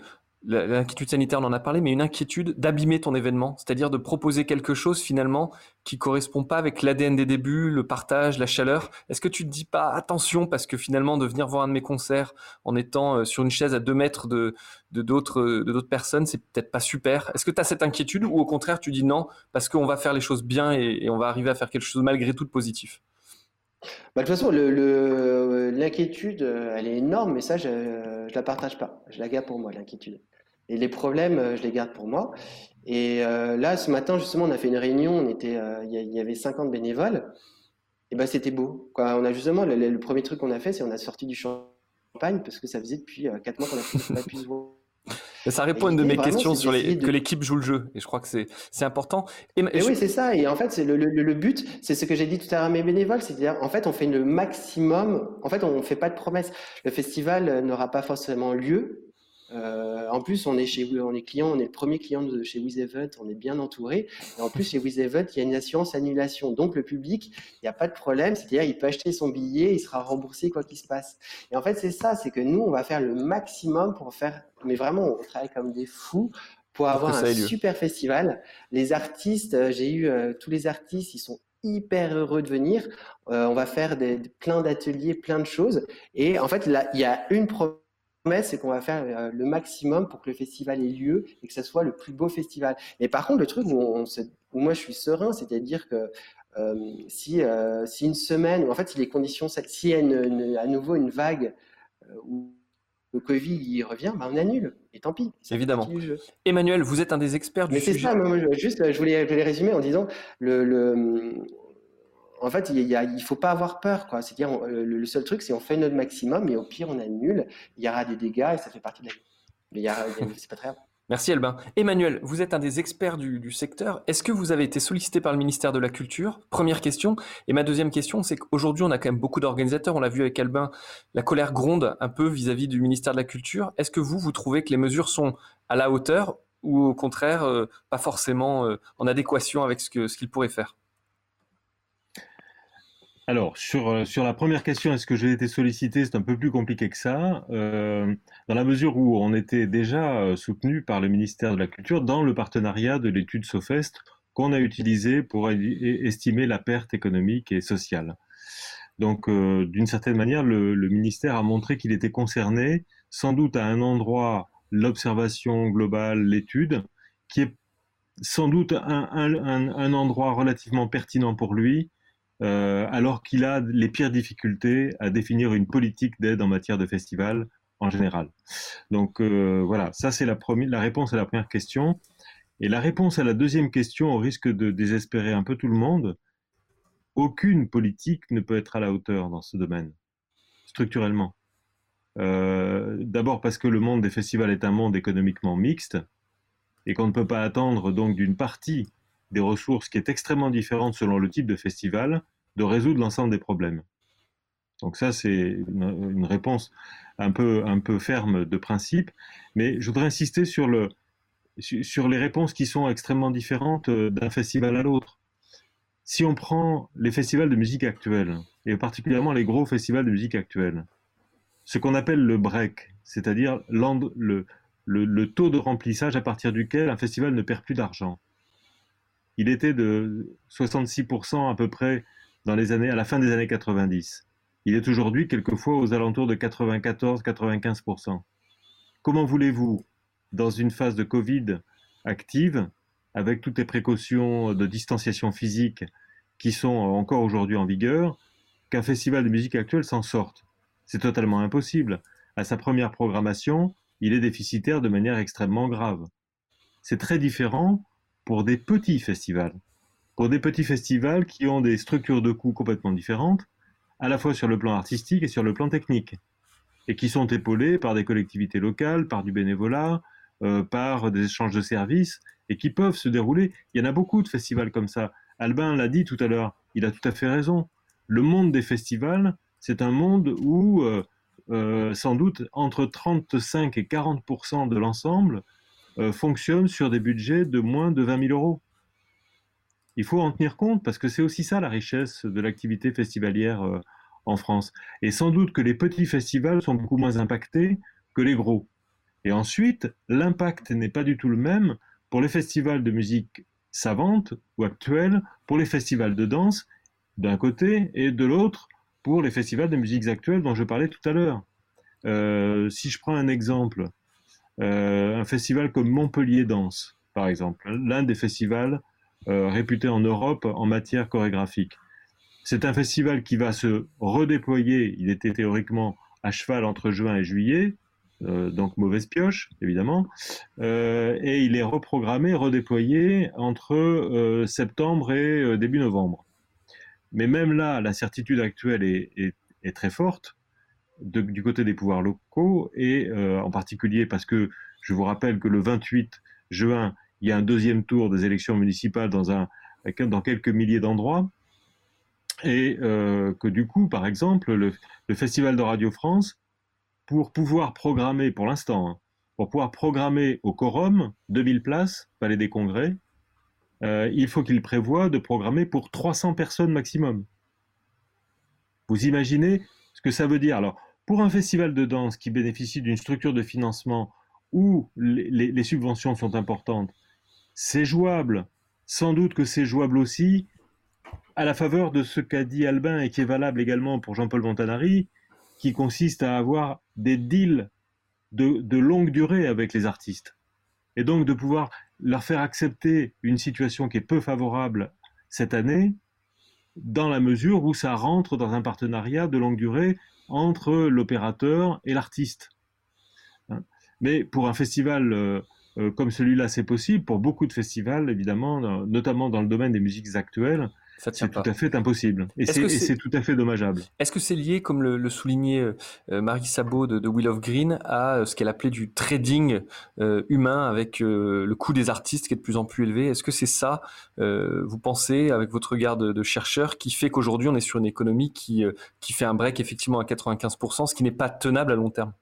l'inquiétude sanitaire, on en a parlé, mais une inquiétude d'abîmer ton événement, c'est-à-dire de proposer quelque chose finalement qui correspond pas avec l'ADN des débuts, le partage, la chaleur. Est-ce que tu te dis pas attention parce que finalement de venir voir un de mes concerts en étant euh, sur une chaise à deux mètres de d'autres de d'autres personnes, c'est peut-être pas super. Est-ce que tu as cette inquiétude ou au contraire tu dis non parce qu'on va faire les choses bien et, on va arriver à faire quelque chose malgré tout de positif? Bah, de toute façon, l'inquiétude, elle est énorme, mais ça, je ne la partage pas. Je la garde pour moi, l'inquiétude. Et les problèmes, euh, je les garde pour moi. Et euh, là, ce matin, justement, on a fait une réunion. On était, euh, il y, avait 50 bénévoles. Et ben, c'était beau. Quoi. On a justement le, premier truc qu'on a fait, c'est on a sorti du champagne parce que ça faisait depuis 4 mois qu'on a pu se voir. Ça répond à une de mes questions sur les, que l'équipe joue le jeu, et je crois que c'est important. Et, oui, c'est ça. Et en fait, c'est le, le, but, c'est ce que j'ai dit tout à l'heure à mes bénévoles, c'est-à-dire, en fait, on fait le maximum. En fait, on ne fait pas de promesses. Le festival n'aura pas forcément lieu, euh, en plus, on est chez on est client, on est le premier client de chez WizEvent, on est bien entouré. Et en plus, chez WizEvent, il y a une assurance annulation. Donc, le public, il n'y a pas de problème. C'est-à-dire, il peut acheter son billet, il sera remboursé quoi qu'il se passe. Et en fait, c'est ça, c'est que nous, on va faire le maximum pour faire, mais vraiment, on travaille comme des fous pour avoir un super festival. Les artistes, euh, j'ai eu euh, tous les artistes, ils sont hyper heureux de venir. on va faire des, plein d'ateliers, plein de choses. Et en fait, là, il y a une promesse c'est qu'on va faire euh, le maximum pour que le festival ait lieu et que ce soit le plus beau festival. Et par contre, le truc où, moi je suis serein, c'est-à-dire que euh, si, euh, si une semaine, en fait, si les conditions, s'il y a à nouveau une vague où le Covid y revient, bah on annule. Et tant pis. Évidemment. Emmanuel, vous êtes un des experts du Mais c'est ça, juste, je voulais, je voulais résumer en disant le, le en fait, il ne faut pas avoir peur. Quoi. C'est-à-dire, le, seul truc, c'est on fait notre maximum et au pire, on annule. Il y aura des dégâts et ça fait partie de la vie. Mais c'est pas très grave. Merci Albin. Emmanuel, vous êtes un des experts du, secteur. Est-ce que vous avez été sollicité par le ministère de la Culture? Première question. Et ma deuxième question, c'est qu'aujourd'hui, on a quand même beaucoup d'organisateurs. On l'a vu avec Albin, la colère gronde un peu vis-à-vis du ministère de la Culture. Est-ce que vous, vous trouvez que les mesures sont à la hauteur ou au contraire, euh, pas forcément euh, en adéquation avec ce ce pourraient faire? Alors, sur, euh, sur la première question, est-ce que j'ai été sollicité? C'est un peu plus compliqué que ça, euh, dans la mesure où on était déjà euh, soutenu par le ministère de la Culture dans le partenariat de l'étude SOFEST qu'on a utilisé pour estimer la perte économique et sociale. Donc, d'une certaine manière, le, ministère a montré qu'il était concerné, sans doute à un endroit, l'observation globale, l'étude, qui est sans doute un, un endroit relativement pertinent pour lui, euh, alors qu'il a les pires difficultés à définir une politique d'aide en matière de festival en général. Donc euh, voilà, ça c'est la, la réponse à la première question. Et la réponse à la deuxième question, au risque de désespérer un peu tout le monde, aucune politique ne peut être à la hauteur dans ce domaine, structurellement. Euh, d'abord parce que le monde des festivals est un monde économiquement mixte et qu'on ne peut pas attendre donc d'une partie des ressources qui est extrêmement différente selon le type de festival, de résoudre l'ensemble des problèmes. Donc ça, c'est une, réponse un peu, un peu ferme de principe, mais je voudrais insister sur, le, sur les réponses qui sont extrêmement différentes euh, d'un festival à l'autre. Si on prend les festivals de musique actuelle, et particulièrement les gros festivals de musique actuelle, ce qu'on appelle le break, c'est-à-dire le, le, le taux de remplissage à partir duquel un festival ne perd plus d'argent il était de 66% à peu près dans les années, à la fin des années 90. il est aujourd'hui quelquefois aux alentours de 94-95%. Comment voulez-vous, dans une phase de Covid active, avec toutes les précautions de distanciation physique qui sont encore aujourd'hui en vigueur, qu'un festival de musique actuelle s'en sorte? C'est totalement impossible. À sa première programmation, il est déficitaire de manière extrêmement grave. C'est très différent pour des petits festivals. Pour des petits festivals qui ont des structures de coûts complètement différentes, à la fois sur le plan artistique et sur le plan technique, et qui sont épaulés par des collectivités locales, par du bénévolat, euh, par des échanges de services, et qui peuvent se dérouler. Il y en a beaucoup de festivals comme ça. Albin l'a dit tout à l'heure, il a tout à fait raison. Le monde des festivals, c'est un monde où euh, euh, sans doute entre 35 et 40% de l'ensemble fonctionne sur des budgets de moins de 20 000 euros. Il faut en tenir compte parce que c'est aussi ça la richesse de l'activité festivalière en France. Et sans doute que les petits festivals sont beaucoup moins impactés que les gros. Et ensuite, l'impact n'est pas du tout le même pour les festivals de musique savante ou actuelle, pour les festivals de danse d'un côté et de l'autre pour les festivals de musiques actuelles dont je parlais tout à l'heure. Euh, si je prends un exemple, euh, un festival comme Montpellier Danse, par exemple, l'un des festivals euh, réputés en Europe en matière chorégraphique. C'est un festival qui va se redéployer. Il était théoriquement à cheval entre juin et juillet, euh, donc mauvaise pioche, évidemment. Euh, et il est reprogrammé, redéployé entre euh, septembre et début novembre. Mais même là, la certitude actuelle est, très forte du côté des pouvoirs locaux, et en particulier parce que je vous rappelle que le 28 juin, il y a un deuxième tour des élections municipales dans, un, dans quelques milliers d'endroits. Et euh, que du coup, par exemple, le, Festival de Radio France, pour pouvoir programmer, pour l'instant, hein, pour pouvoir programmer au quorum 2000 places, Palais des Congrès, euh, il faut qu'il prévoie de programmer pour 300 personnes maximum. Vous imaginez ce que ça veut dire? Alors, pour un festival de danse qui bénéficie d'une structure de financement où les subventions sont importantes, c'est jouable. Sans doute que c'est jouable aussi à la faveur de ce qu'a dit Albin et qui est valable également pour Jean-Paul Montanari, qui consiste à avoir des deals de, longue durée avec les artistes. Et donc de pouvoir leur faire accepter une situation qui est peu favorable cette année, dans la mesure où ça rentre dans un partenariat de longue durée entre l'opérateur et l'artiste. Hein. Mais pour un festival euh, euh, comme celui-là, c'est possible. Pour beaucoup de festivals, évidemment, notamment dans le domaine des musiques actuelles, c'est tout à fait impossible. Et c'est tout à fait dommageable. Est-ce que c'est lié, comme le, soulignait euh, Marie Sabot de, Will of Green, à euh, ce qu'elle appelait du trading euh, humain avec le coût des artistes qui est de plus en plus élevé? Est-ce que c'est ça, vous pensez, avec votre regard de, chercheur, qui fait qu'aujourd'hui on est sur une économie qui, qui fait un break effectivement à 95%, ce qui n'est pas tenable à long terme?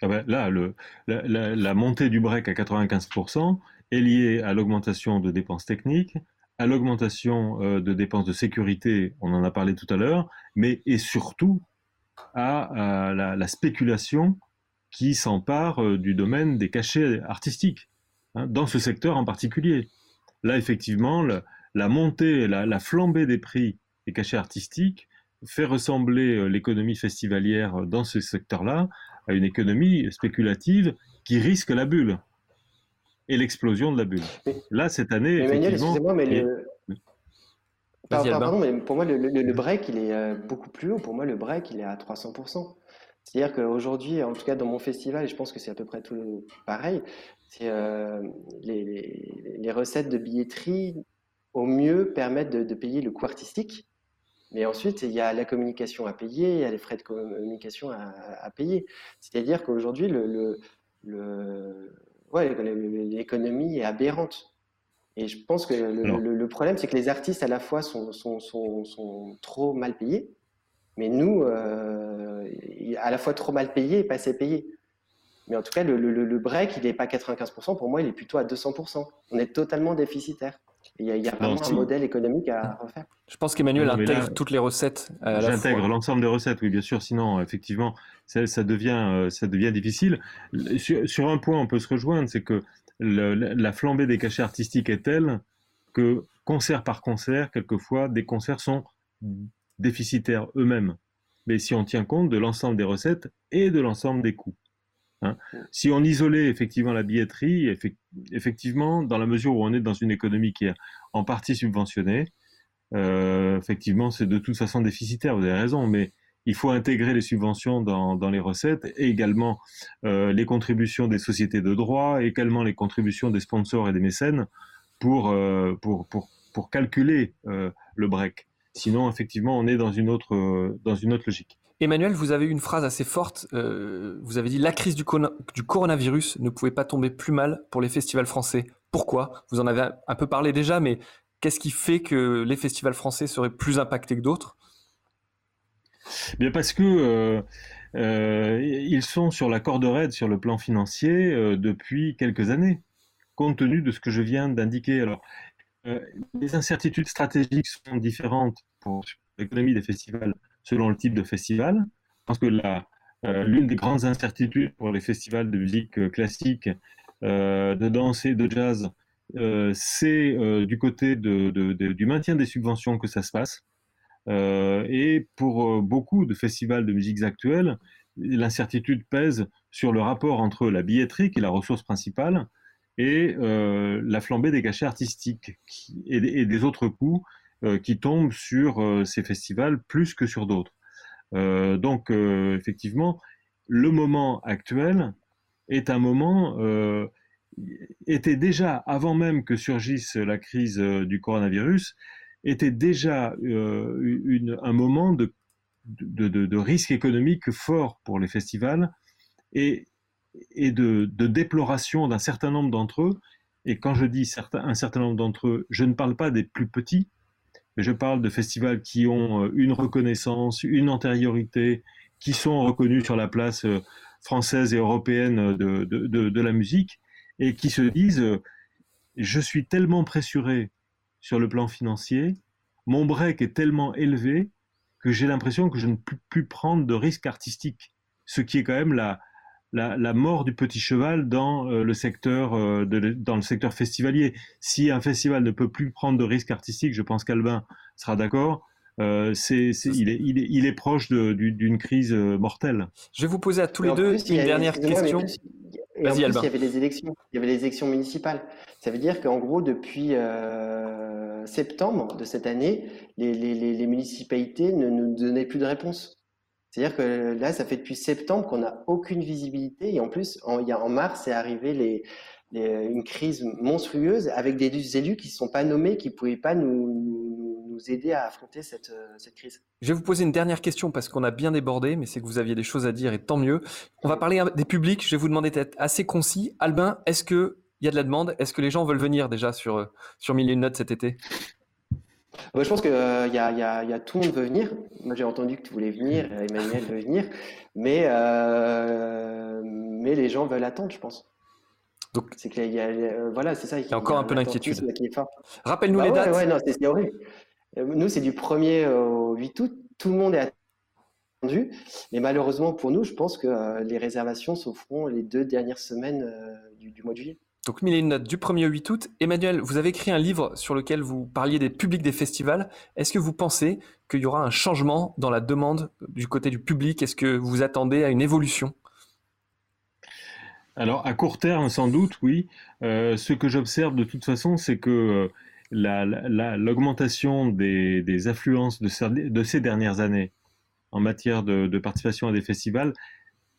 Ah ben là, le, la, la montée du break à 95% est liée à l'augmentation de dépenses techniques, à l'augmentation euh, de dépenses de sécurité, on en a parlé tout à l'heure, mais et surtout à, la, spéculation qui s'empare euh, du domaine des cachets artistiques, hein, dans ce secteur en particulier. Là, effectivement, la montée, la, la, flambée des prix des cachets artistiques fait ressembler euh, l'économie festivalière dans ce secteur-là à une économie spéculative qui risque la bulle et l'explosion de la bulle. Là, cette année, excusez-moi, mais le... Pardon, mais pour moi, le, break, il est euh, beaucoup plus haut. Pour moi, le break, il est à 300%. C'est-à-dire qu'aujourd'hui, en tout cas dans mon festival, et je pense que c'est à peu près tout pareil, c'est euh, les, recettes de billetterie, au mieux, permettent de, payer le coût artistique. Mais ensuite, il y a la communication à payer, il y a les frais de communication à, payer. C'est-à-dire qu'aujourd'hui, le, le ouais, l'économie est aberrante. Et je pense que le, problème, c'est que les artistes, à la fois, sont, sont, sont, sont trop mal payés, mais nous, euh, à la fois trop mal payés et pas assez payés. Mais en tout cas, le, break, il n'est pas 95%, pour moi, il est plutôt à 200%. On est totalement déficitaire. Il y a, vraiment un modèle économique à refaire. Je pense qu'Emmanuel intègre toutes les recettes. J'intègre l'ensemble des recettes, oui, bien sûr. Sinon, effectivement, ça, devient, euh, ça devient difficile. Sur, un point, on peut se rejoindre, c'est que la flambée des cachets artistiques est telle que concert par concert, quelquefois, des concerts sont déficitaires eux-mêmes, mais si on tient compte de l'ensemble des recettes et de l'ensemble des coûts. Hein. Si on isolait effectivement la billetterie, effectivement, dans la mesure où on est dans une économie qui est en partie subventionnée, euh, effectivement, c'est de toute façon déficitaire, vous avez raison, mais il faut intégrer les subventions dans, les recettes et également euh, les contributions des sociétés de droit, également les contributions des sponsors et des mécènes pour, euh, pour, pour, pour, calculer le break. Sinon, effectivement, on est dans une autre, dans une autre logique. Emmanuel, vous avez eu une phrase assez forte. vous avez dit la crise du, coronavirus ne pouvait pas tomber plus mal pour les festivals français. Pourquoi? Vous en avez un peu parlé déjà, mais Qu'est-ce qui fait que les festivals français seraient plus impactés que d'autres? Bien parce que euh, euh, ils sont sur la corde raide sur le plan financier euh, depuis quelques années, compte tenu de ce que je viens d'indiquer. Alors, les incertitudes stratégiques sont différentes pour l'économie des festivals selon le type de festival. Parce que l'une des grandes incertitudes pour les festivals de musique classique, de danse et de jazz, euh, c'est euh, du côté du maintien des subventions que ça se passe. Euh, et pour beaucoup de festivals de musiques actuelles, l'incertitude pèse sur le rapport entre la billetterie, qui est la ressource principale, et la flambée des cachets artistiques et, des autres coûts qui tombent sur ces festivals plus que sur d'autres. donc, effectivement, le moment actuel est un moment était déjà, avant même que surgisse la crise euh, du coronavirus, était déjà euh, un moment de, risque économique fort pour les festivals et, de, déploration d'un certain nombre d'entre eux. Et quand je dis un certain nombre d'entre eux, je ne parle pas des plus petits, je parle de festivals qui ont euh, une reconnaissance, une antériorité, qui sont reconnus sur la place française et européenne de, de la musique et qui se disent euh, je suis tellement pressuré sur le plan financier, mon break est tellement élevé que j'ai l'impression que je ne peux plus prendre de risques artistiques, ce qui est quand même la, la, mort du petit cheval dans euh, le secteur euh, dans le secteur festivalier. Si un festival ne peut plus prendre de risques artistiques, je pense qu'Albin sera d'accord. c'est, il, est, il, est, proche d'une crise mortelle. Je vais vous poser à tous les deux une dernière question. Et en plus, il y avait les élections. Il y avait les élections municipales. Ça veut dire qu'en gros, depuis euh, septembre de cette année, les, les, les, municipalités ne nous donnaient plus de réponse. C'est-à-dire que là, ça fait depuis septembre qu'on n'a aucune visibilité. Et en plus, en, il mars, c'est arrivé une crise monstrueuse avec des élus qui ne sont pas nommés, qui ne pouvaient pas nous, aider à affronter cette, euh, cette, crise. Je vais vous poser une dernière question parce qu'on a bien débordé, mais c'est que vous aviez des choses à dire et tant mieux. On va parler des publics. Je vais vous demander d'être assez concis. Albin, est-ce qu'il y a de la demande? Est-ce que les gens veulent venir déjà sur, euh, sur Mille Notes cet été? Je pense qu'il euh, y, a, y, a, y, a, tout le monde veut venir. Moi, j'ai entendu que tu voulais venir, Emmanuel veut venir, mais, mais les gens veulent attendre, je pense. Donc, c'est qu'il y a, euh, voilà, c'est ça. Il y a encore un peu d'inquiétude. Rappelle-nous bah les dates. Ouais, non, c'est horrible. Euh, nous, c'est du 1er au 8 août. Tout le monde est attendu. Mais malheureusement pour nous, je pense que euh, les réservations se feront les deux dernières semaines du, mois de juillet. Donc, mille une note du 1er au 8 août. Emmanuel, vous avez écrit un livre sur lequel vous parliez des publics des festivals. Est-ce que vous pensez qu'il y aura un changement dans la demande du côté du public? Est-ce que vous attendez à une évolution? Alors, à court terme, sans doute, oui. Euh, ce que j'observe de toute façon, c'est que euh, l'augmentation des, affluences de, ces dernières années en matière de, participation à des festivals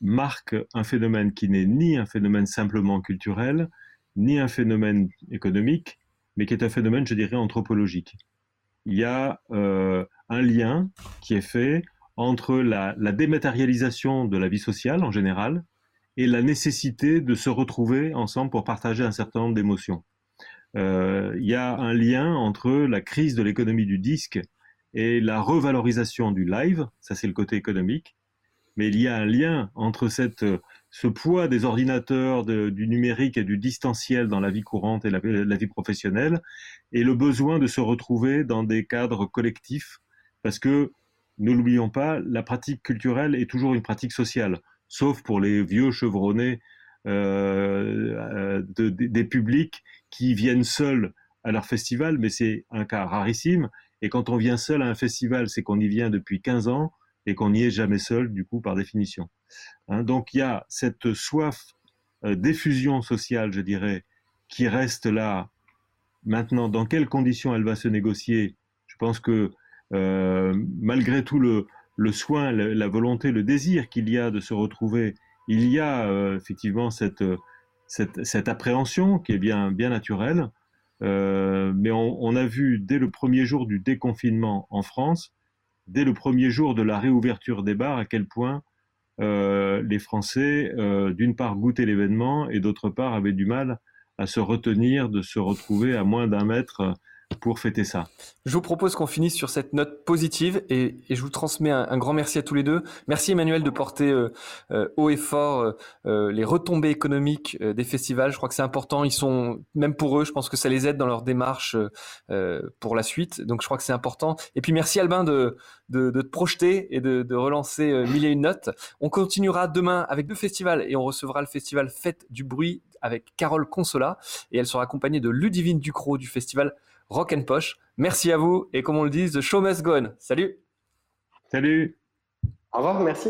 marque un phénomène qui n'est ni un phénomène simplement culturel, ni un phénomène économique, mais qui est un phénomène, je dirais, anthropologique. Il y a euh, un lien qui est fait entre la dématérialisation de la vie sociale en général, et la nécessité de se retrouver ensemble pour partager un certain nombre d'émotions. Euh, il y a un lien entre la crise de l'économie du disque et la revalorisation du live, ça c'est le côté économique, mais il y a un lien entre cette, ce poids des ordinateurs, du numérique et du distanciel dans la vie courante et la, vie professionnelle, et le besoin de se retrouver dans des cadres collectifs, parce que, ne l'oublions pas, la pratique culturelle est toujours une pratique sociale sauf pour les vieux chevronnés euh, des publics qui viennent seuls à leur festival, mais c'est un cas rarissime. Et quand on vient seul à un festival, c'est qu'on y vient depuis 15 ans et qu'on n'y est jamais seul, du coup, par définition. Hein, donc il y a cette soif euh, d'effusion sociale, je dirais, qui reste là. Maintenant, dans quelles conditions elle va se négocier? Je pense que euh, malgré tout le, soin, la, volonté, le désir qu'il y a de se retrouver, il y a euh, effectivement cette, appréhension qui est bien naturelle. mais on, a vu dès le premier jour du déconfinement en France, dès le premier jour de la réouverture des bars, à quel point euh, les Français, euh, d'une part, goûtaient l'événement et d'autre part, avaient du mal à se retenir de se retrouver à moins d'un mètre pour fêter ça. Je vous propose qu'on finisse sur cette note positive et, je vous transmets un, grand merci à tous les deux. Merci Emmanuel de porter euh, euh, haut et fort euh, les retombées économiques des festivals. Je crois que c'est important. Ils sont, même pour eux, je pense que ça les aide dans leur démarche pour la suite. Donc je crois que c'est important. Et puis merci Albin de, de, te projeter et de, de relancer mille et une notes. On continuera demain avec deux festivals et on recevra le festival Fête du bruit avec Carole Consola et elle sera accompagnée de Ludivine Ducrot du festival Rock and Poche. Merci à vous et comme on le dit, the show must go on. Salut. Salut. Au revoir, merci.